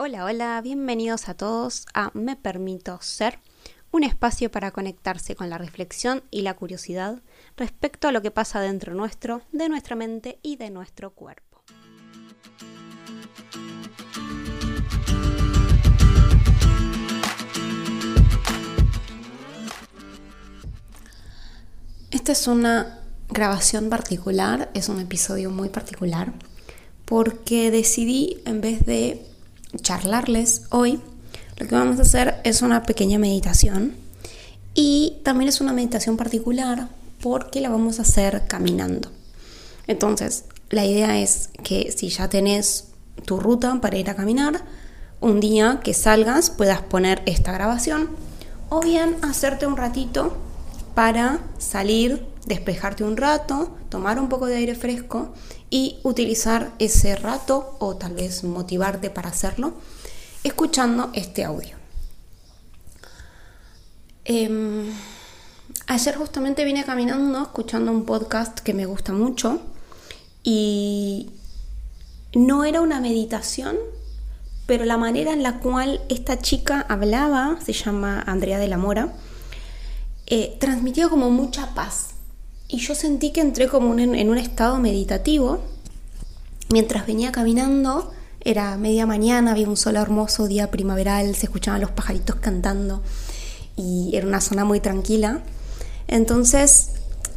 Hola, hola, bienvenidos a todos a Me Permito Ser, un espacio para conectarse con la reflexión y la curiosidad respecto a lo que pasa dentro nuestro, de nuestra mente y de nuestro cuerpo. Esta es una grabación particular, es un episodio muy particular, porque decidí en vez de charlarles hoy, lo que vamos a hacer es una pequeña meditación y también es una meditación particular porque la vamos a hacer caminando. Entonces, la idea es que si ya tenés tu ruta para ir a caminar, un día que salgas puedas poner esta grabación o bien hacerte un ratito para salir, despejarte un rato, tomar un poco de aire fresco y utilizar ese rato o tal vez motivarte para hacerlo escuchando este audio. Em, ayer justamente vine caminando escuchando un podcast que me gusta mucho y no era una meditación, pero la manera en la cual esta chica hablaba, se llama Andrea de la Mora, eh, transmitía como mucha paz. Y yo sentí que entré como en un estado meditativo. Mientras venía caminando, era media mañana, había un sol hermoso, día primaveral, se escuchaban los pajaritos cantando y era una zona muy tranquila. Entonces,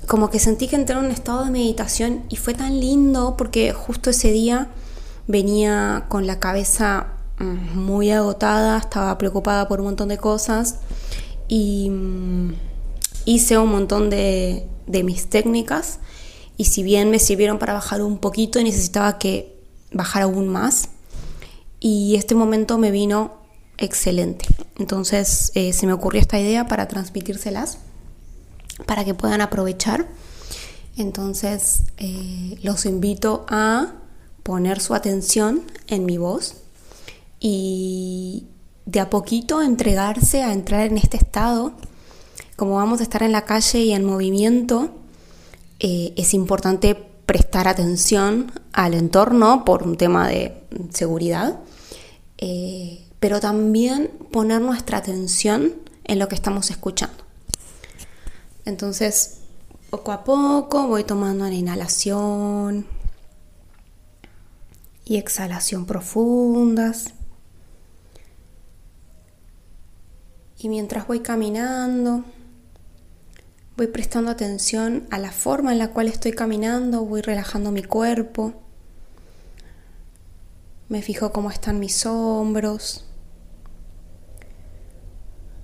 como que sentí que entré en un estado de meditación y fue tan lindo porque justo ese día venía con la cabeza mm, muy agotada, estaba preocupada por un montón de cosas y mm, hice un montón de, de mis técnicas y si bien me sirvieron para bajar un poquito, necesitaba que bajar aún más y este momento me vino excelente. Entonces eh, se me ocurrió esta idea para transmitírselas, para que puedan aprovechar. Entonces eh, los invito a poner su atención en mi voz y de a poquito entregarse a entrar en este estado como vamos a estar en la calle y en movimiento, eh, es importante prestar atención al entorno por un tema de seguridad, eh, pero también poner nuestra atención en lo que estamos escuchando. Entonces, poco a poco voy tomando una inhalación y exhalación profundas. Y mientras voy caminando, Voy prestando atención a la forma en la cual estoy caminando, voy relajando mi cuerpo. Me fijo cómo están mis hombros,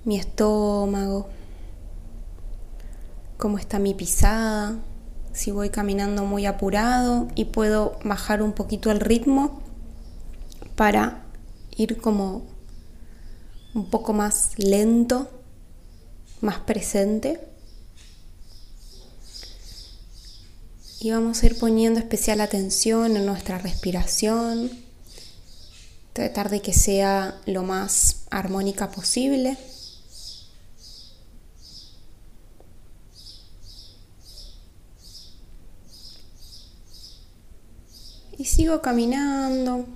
mi estómago, cómo está mi pisada, si voy caminando muy apurado y puedo bajar un poquito el ritmo para ir como un poco más lento, más presente. Y vamos a ir poniendo especial atención en nuestra respiración, tratar de que sea lo más armónica posible. Y sigo caminando.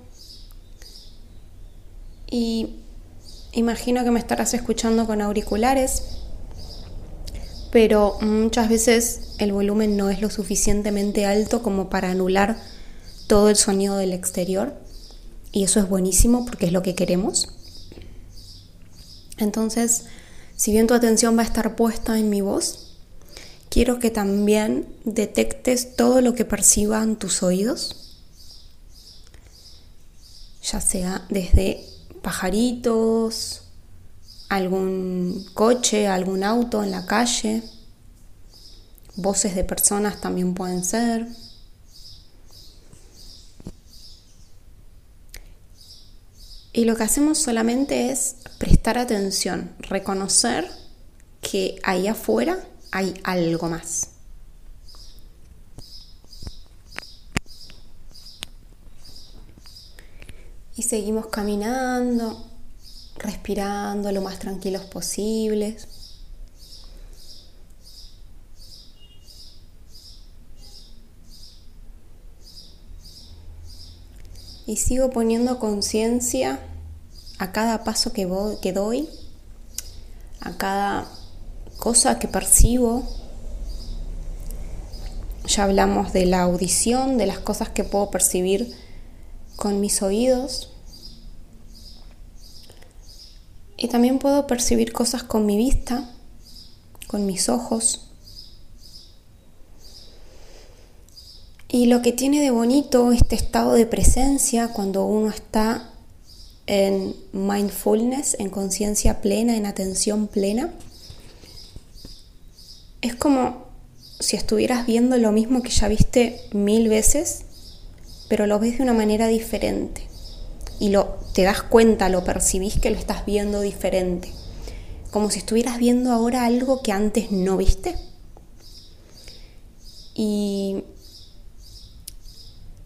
Y imagino que me estarás escuchando con auriculares pero muchas veces el volumen no es lo suficientemente alto como para anular todo el sonido del exterior y eso es buenísimo porque es lo que queremos. Entonces, si bien tu atención va a estar puesta en mi voz, quiero que también detectes todo lo que perciban tus oídos, ya sea desde pajaritos, algún coche, algún auto en la calle, voces de personas también pueden ser. Y lo que hacemos solamente es prestar atención, reconocer que ahí afuera hay algo más. Y seguimos caminando respirando lo más tranquilos posibles. Y sigo poniendo conciencia a cada paso que, voy, que doy, a cada cosa que percibo. Ya hablamos de la audición, de las cosas que puedo percibir con mis oídos. Y también puedo percibir cosas con mi vista, con mis ojos. Y lo que tiene de bonito este estado de presencia cuando uno está en mindfulness, en conciencia plena, en atención plena, es como si estuvieras viendo lo mismo que ya viste mil veces, pero lo ves de una manera diferente. Y lo, te das cuenta, lo percibís que lo estás viendo diferente. Como si estuvieras viendo ahora algo que antes no viste. Y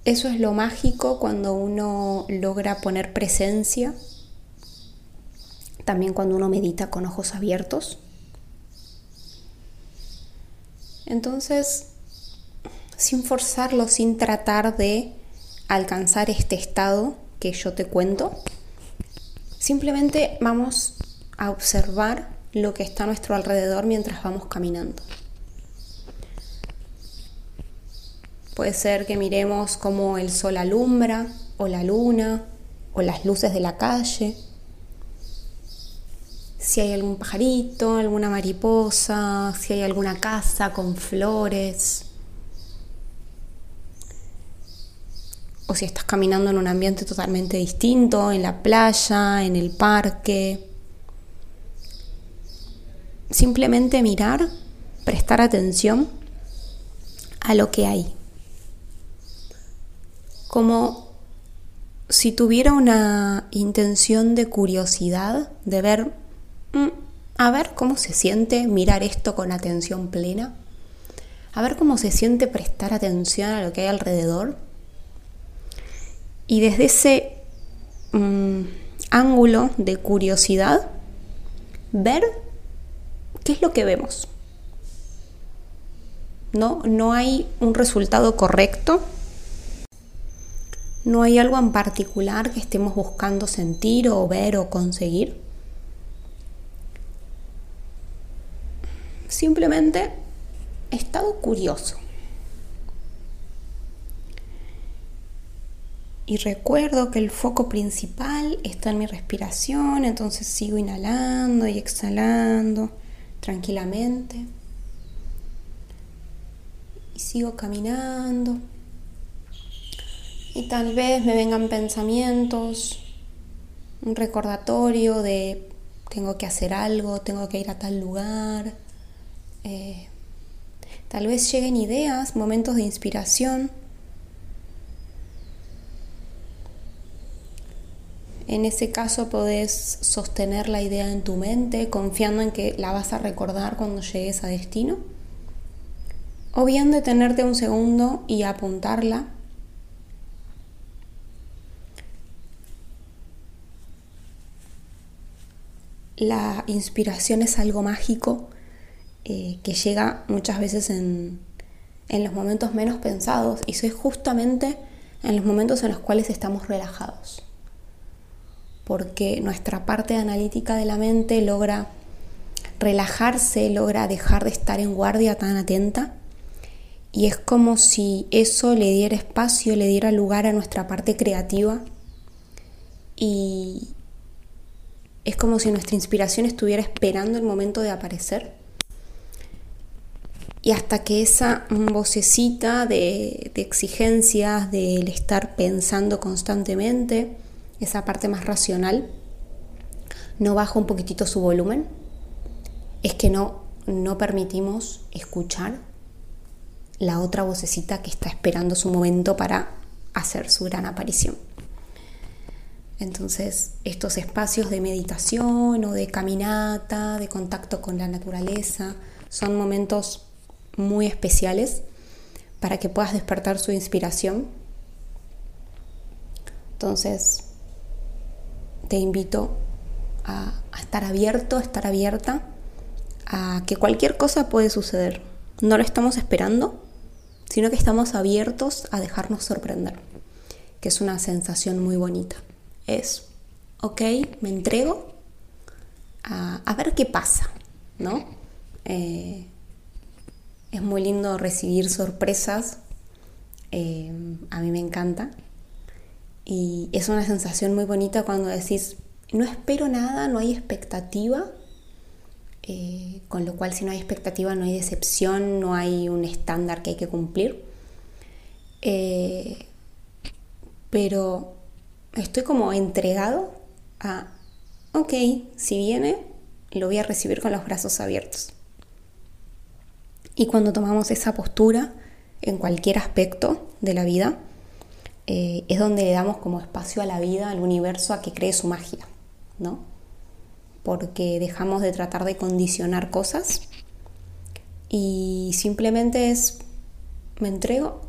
eso es lo mágico cuando uno logra poner presencia, también cuando uno medita con ojos abiertos. Entonces, sin forzarlo, sin tratar de alcanzar este estado que yo te cuento, simplemente vamos a observar lo que está a nuestro alrededor mientras vamos caminando. Puede ser que miremos cómo el sol alumbra, o la luna, o las luces de la calle. Si hay algún pajarito, alguna mariposa, si hay alguna casa con flores. O si estás caminando en un ambiente totalmente distinto, en la playa, en el parque. Simplemente mirar, prestar atención a lo que hay como si tuviera una intención de curiosidad, de ver, mm, a ver cómo se siente mirar esto con atención plena, a ver cómo se siente prestar atención a lo que hay alrededor. Y desde ese mm, ángulo de curiosidad, ver qué es lo que vemos. No, no hay un resultado correcto, ¿No hay algo en particular que estemos buscando sentir o ver o conseguir? Simplemente estado curioso. Y recuerdo que el foco principal está en mi respiración, entonces sigo inhalando y exhalando tranquilamente. Y sigo caminando y tal vez me vengan pensamientos, un recordatorio de tengo que hacer algo, tengo que ir a tal lugar. Eh, tal vez lleguen ideas, momentos de inspiración. En ese caso podés sostener la idea en tu mente confiando en que la vas a recordar cuando llegues a destino. O bien detenerte un segundo y apuntarla la inspiración es algo mágico eh, que llega muchas veces en, en los momentos menos pensados y es justamente en los momentos en los cuales estamos relajados. Porque nuestra parte analítica de la mente logra relajarse, logra dejar de estar en guardia tan atenta y es como si eso le diera espacio, le diera lugar a nuestra parte creativa y, es como si nuestra inspiración estuviera esperando el momento de aparecer. Y hasta que esa vocecita de, exigencias, del estar pensando constantemente, esa parte más racional, no baja un poquitito su volumen, es que no, no permitimos escuchar la otra vocecita que está esperando su momento para hacer su gran aparición. Entonces, estos espacios de meditación o de caminata, de contacto con la naturaleza, son momentos muy especiales para que puedas despertar su inspiración. Entonces, te invito a, estar abierto, a estar abierta a que cualquier cosa puede suceder. No lo estamos esperando, sino que estamos abiertos a dejarnos sorprender, que es una sensación muy bonita es ok, me entrego a, ver qué pasa, ¿no? Eh, es muy lindo recibir sorpresas, eh, a mí me encanta. Y es una sensación muy bonita cuando decís, no espero nada, no hay expectativa, eh, con lo cual si no hay expectativa no hay decepción, no hay un estándar que hay que cumplir. pero estoy como entregado a, ok, si viene, lo voy a recibir con los brazos abiertos. Y cuando tomamos esa postura en cualquier aspecto de la vida, eh, es donde le damos como espacio a la vida, al universo, a que cree su magia, ¿no? Porque dejamos de tratar de condicionar cosas y simplemente es, me entrego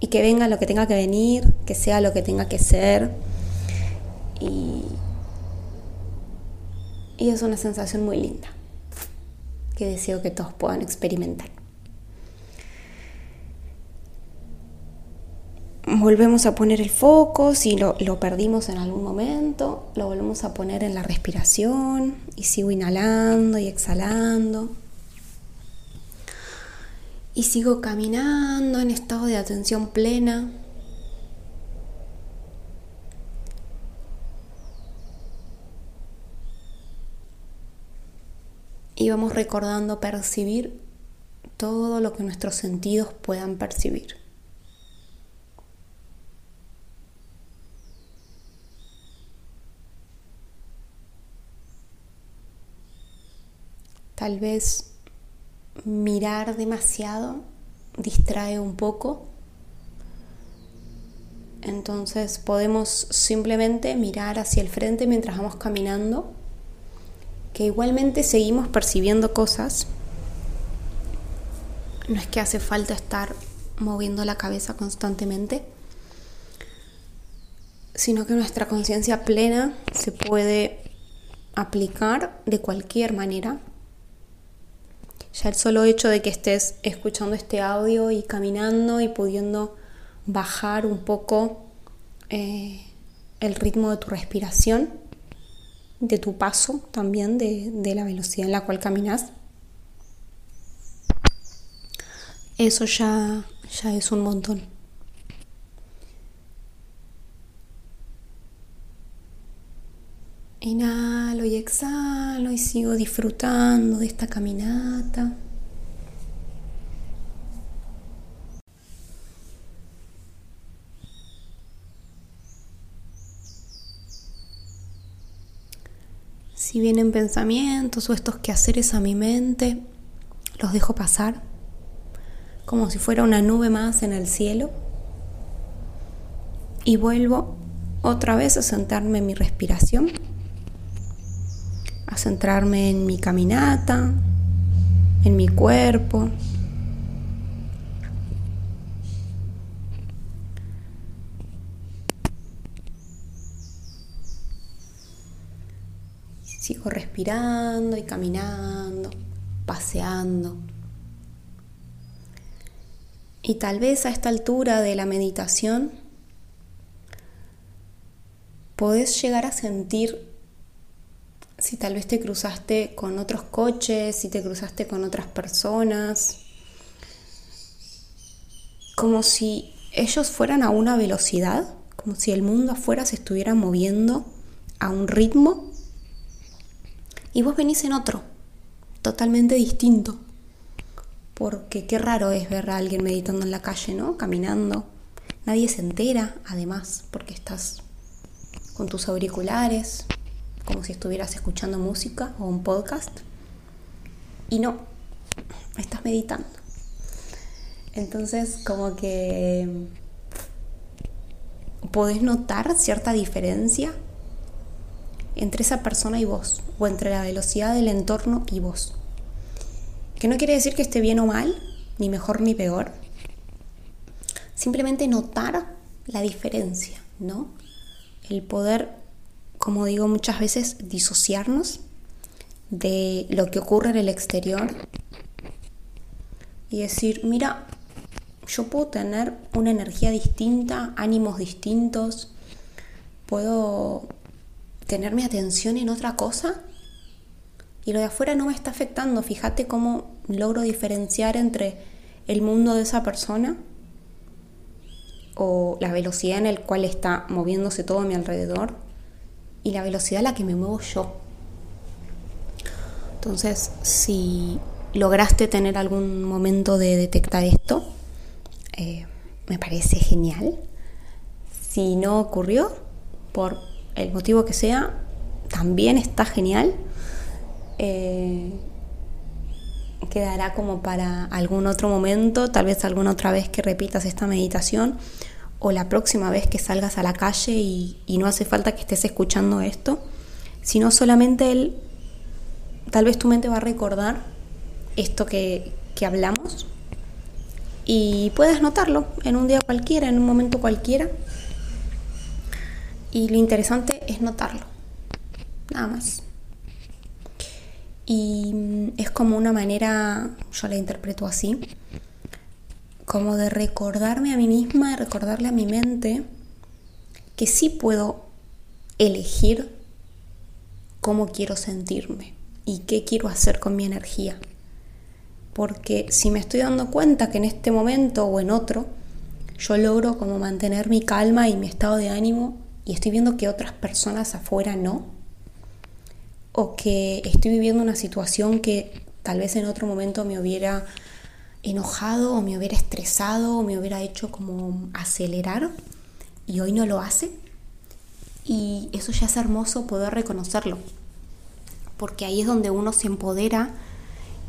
y que venga lo que tenga que venir, que sea lo que tenga que ser. Y, es una sensación muy linda que deseo que todos puedan experimentar. Volvemos a poner el foco, si lo, lo, perdimos en algún momento, lo volvemos a poner en la respiración y sigo inhalando y exhalando. Y sigo caminando en estado de atención plena. Y vamos recordando percibir todo lo que nuestros sentidos puedan percibir. Tal vez mirar demasiado distrae un poco. Entonces podemos simplemente mirar hacia el frente mientras vamos caminando, que igualmente seguimos percibiendo cosas. No es que hace falta estar moviendo la cabeza constantemente, sino que nuestra conciencia plena se puede aplicar de cualquier manera ya el solo hecho de que estés escuchando este audio y caminando y pudiendo bajar un poco eh, el ritmo de tu respiración, de tu paso también, de, de la velocidad en la cual caminas, eso ya, ya es un montón. Inhalo y exhalo y sigo disfrutando de esta caminata. Si vienen pensamientos o estos quehaceres a mi mente, los dejo pasar como si fuera una nube más en el cielo y vuelvo otra vez a sentarme en mi respiración centrarme en mi caminata, en mi cuerpo. Sigo respirando y caminando, paseando. Y tal vez a esta altura de la meditación podés llegar a sentir si tal vez te cruzaste con otros coches, si te cruzaste con otras personas, como si ellos fueran a una velocidad, como si el mundo afuera se estuviera moviendo a un ritmo y vos venís en otro, totalmente distinto. Porque qué raro es ver a alguien meditando en la calle, ¿no? Caminando. Nadie se entera, además, porque estás con tus auriculares, como si estuvieras escuchando música o un podcast. Y no, estás meditando. Entonces, como que podés notar cierta diferencia entre esa persona y vos, o entre la velocidad del entorno y vos. Que no quiere decir que esté bien o mal, ni mejor ni peor. Simplemente notar la diferencia, ¿no? El poder como digo muchas veces, disociarnos de lo que ocurre en el exterior y decir, mira, yo puedo tener una energía distinta, ánimos distintos, puedo tener mi atención en otra cosa y lo de afuera no me está afectando. Fíjate cómo logro diferenciar entre el mundo de esa persona o la velocidad en la cual está moviéndose todo a mi alrededor y la velocidad a la que me muevo yo. Entonces, si lograste tener algún momento de detectar esto, eh, me parece genial. Si no ocurrió, por el motivo que sea, también está genial. Eh, quedará como para algún otro momento, tal vez alguna otra vez que repitas esta meditación o la próxima vez que salgas a la calle y, no hace falta que estés escuchando esto, sino solamente el, tal vez tu mente va a recordar esto que, que hablamos y puedes notarlo en un día cualquiera, en un momento cualquiera. Y lo interesante es notarlo, nada más. Y mm, es como una manera, yo la interpreto así, como de recordarme a mí misma, de recordarle a mi mente que sí puedo elegir cómo quiero sentirme y qué quiero hacer con mi energía. Porque si me estoy dando cuenta que en este momento o en otro yo logro como mantener mi calma y mi estado de ánimo y estoy viendo que otras personas afuera no, o que estoy viviendo una situación que tal vez en otro momento me hubiera enojado o me hubiera estresado o me hubiera hecho como acelerar y hoy no lo hace. Y eso ya es hermoso poder reconocerlo, porque ahí es donde uno se empodera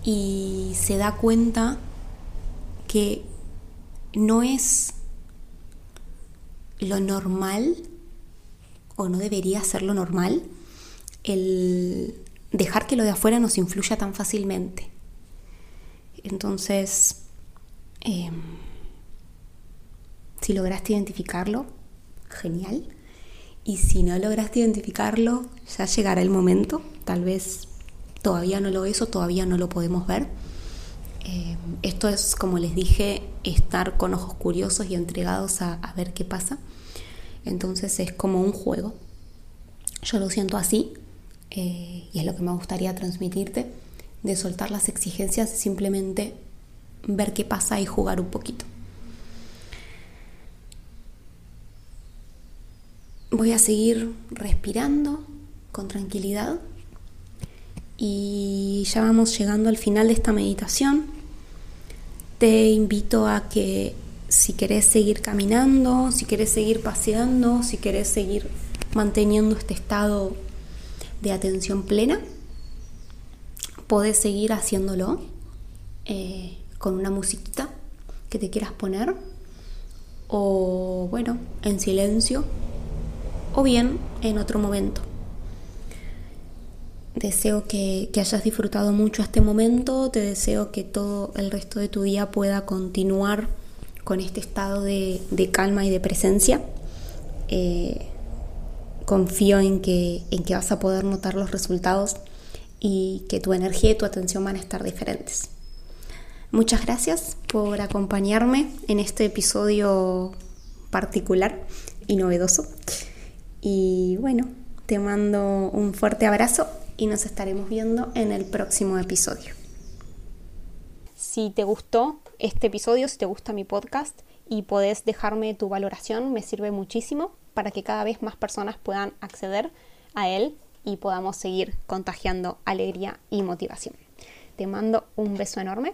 y se da cuenta que no es lo normal o no debería ser lo normal el dejar que lo de afuera nos influya tan fácilmente. Entonces, em, si lograste identificarlo, genial. Y si no lograste identificarlo, ya llegará el momento. Tal vez todavía no lo es o todavía no lo podemos ver. Em, esto es, como les dije, estar con ojos curiosos y entregados a, ver qué pasa. Entonces es como un juego. Yo lo siento así eh, y es lo que me gustaría transmitirte de soltar las exigencias, simplemente ver qué pasa y jugar un poquito. Voy a seguir respirando con tranquilidad y ya vamos llegando al final de esta meditación. Te invito a que si querés seguir caminando, si querés seguir paseando, si querés seguir manteniendo este estado de atención plena, podés seguir haciéndolo eh, con una musiquita que te quieras poner o bueno, en silencio o bien en otro momento. Deseo que, hayas disfrutado mucho este momento, te deseo que todo el resto de tu día pueda continuar con este estado de, calma y de presencia. Eh, confío en que, en que vas a poder notar los resultados y que tu energía y tu atención van a estar diferentes. Muchas gracias por acompañarme en este episodio particular y novedoso. Y bueno, te mando un fuerte abrazo y nos estaremos viendo en el próximo episodio. Si te gustó este episodio, si te gusta mi podcast y podés dejarme tu valoración, me sirve muchísimo para que cada vez más personas puedan acceder a él y podamos seguir contagiando alegría y motivación. Te mando un beso enorme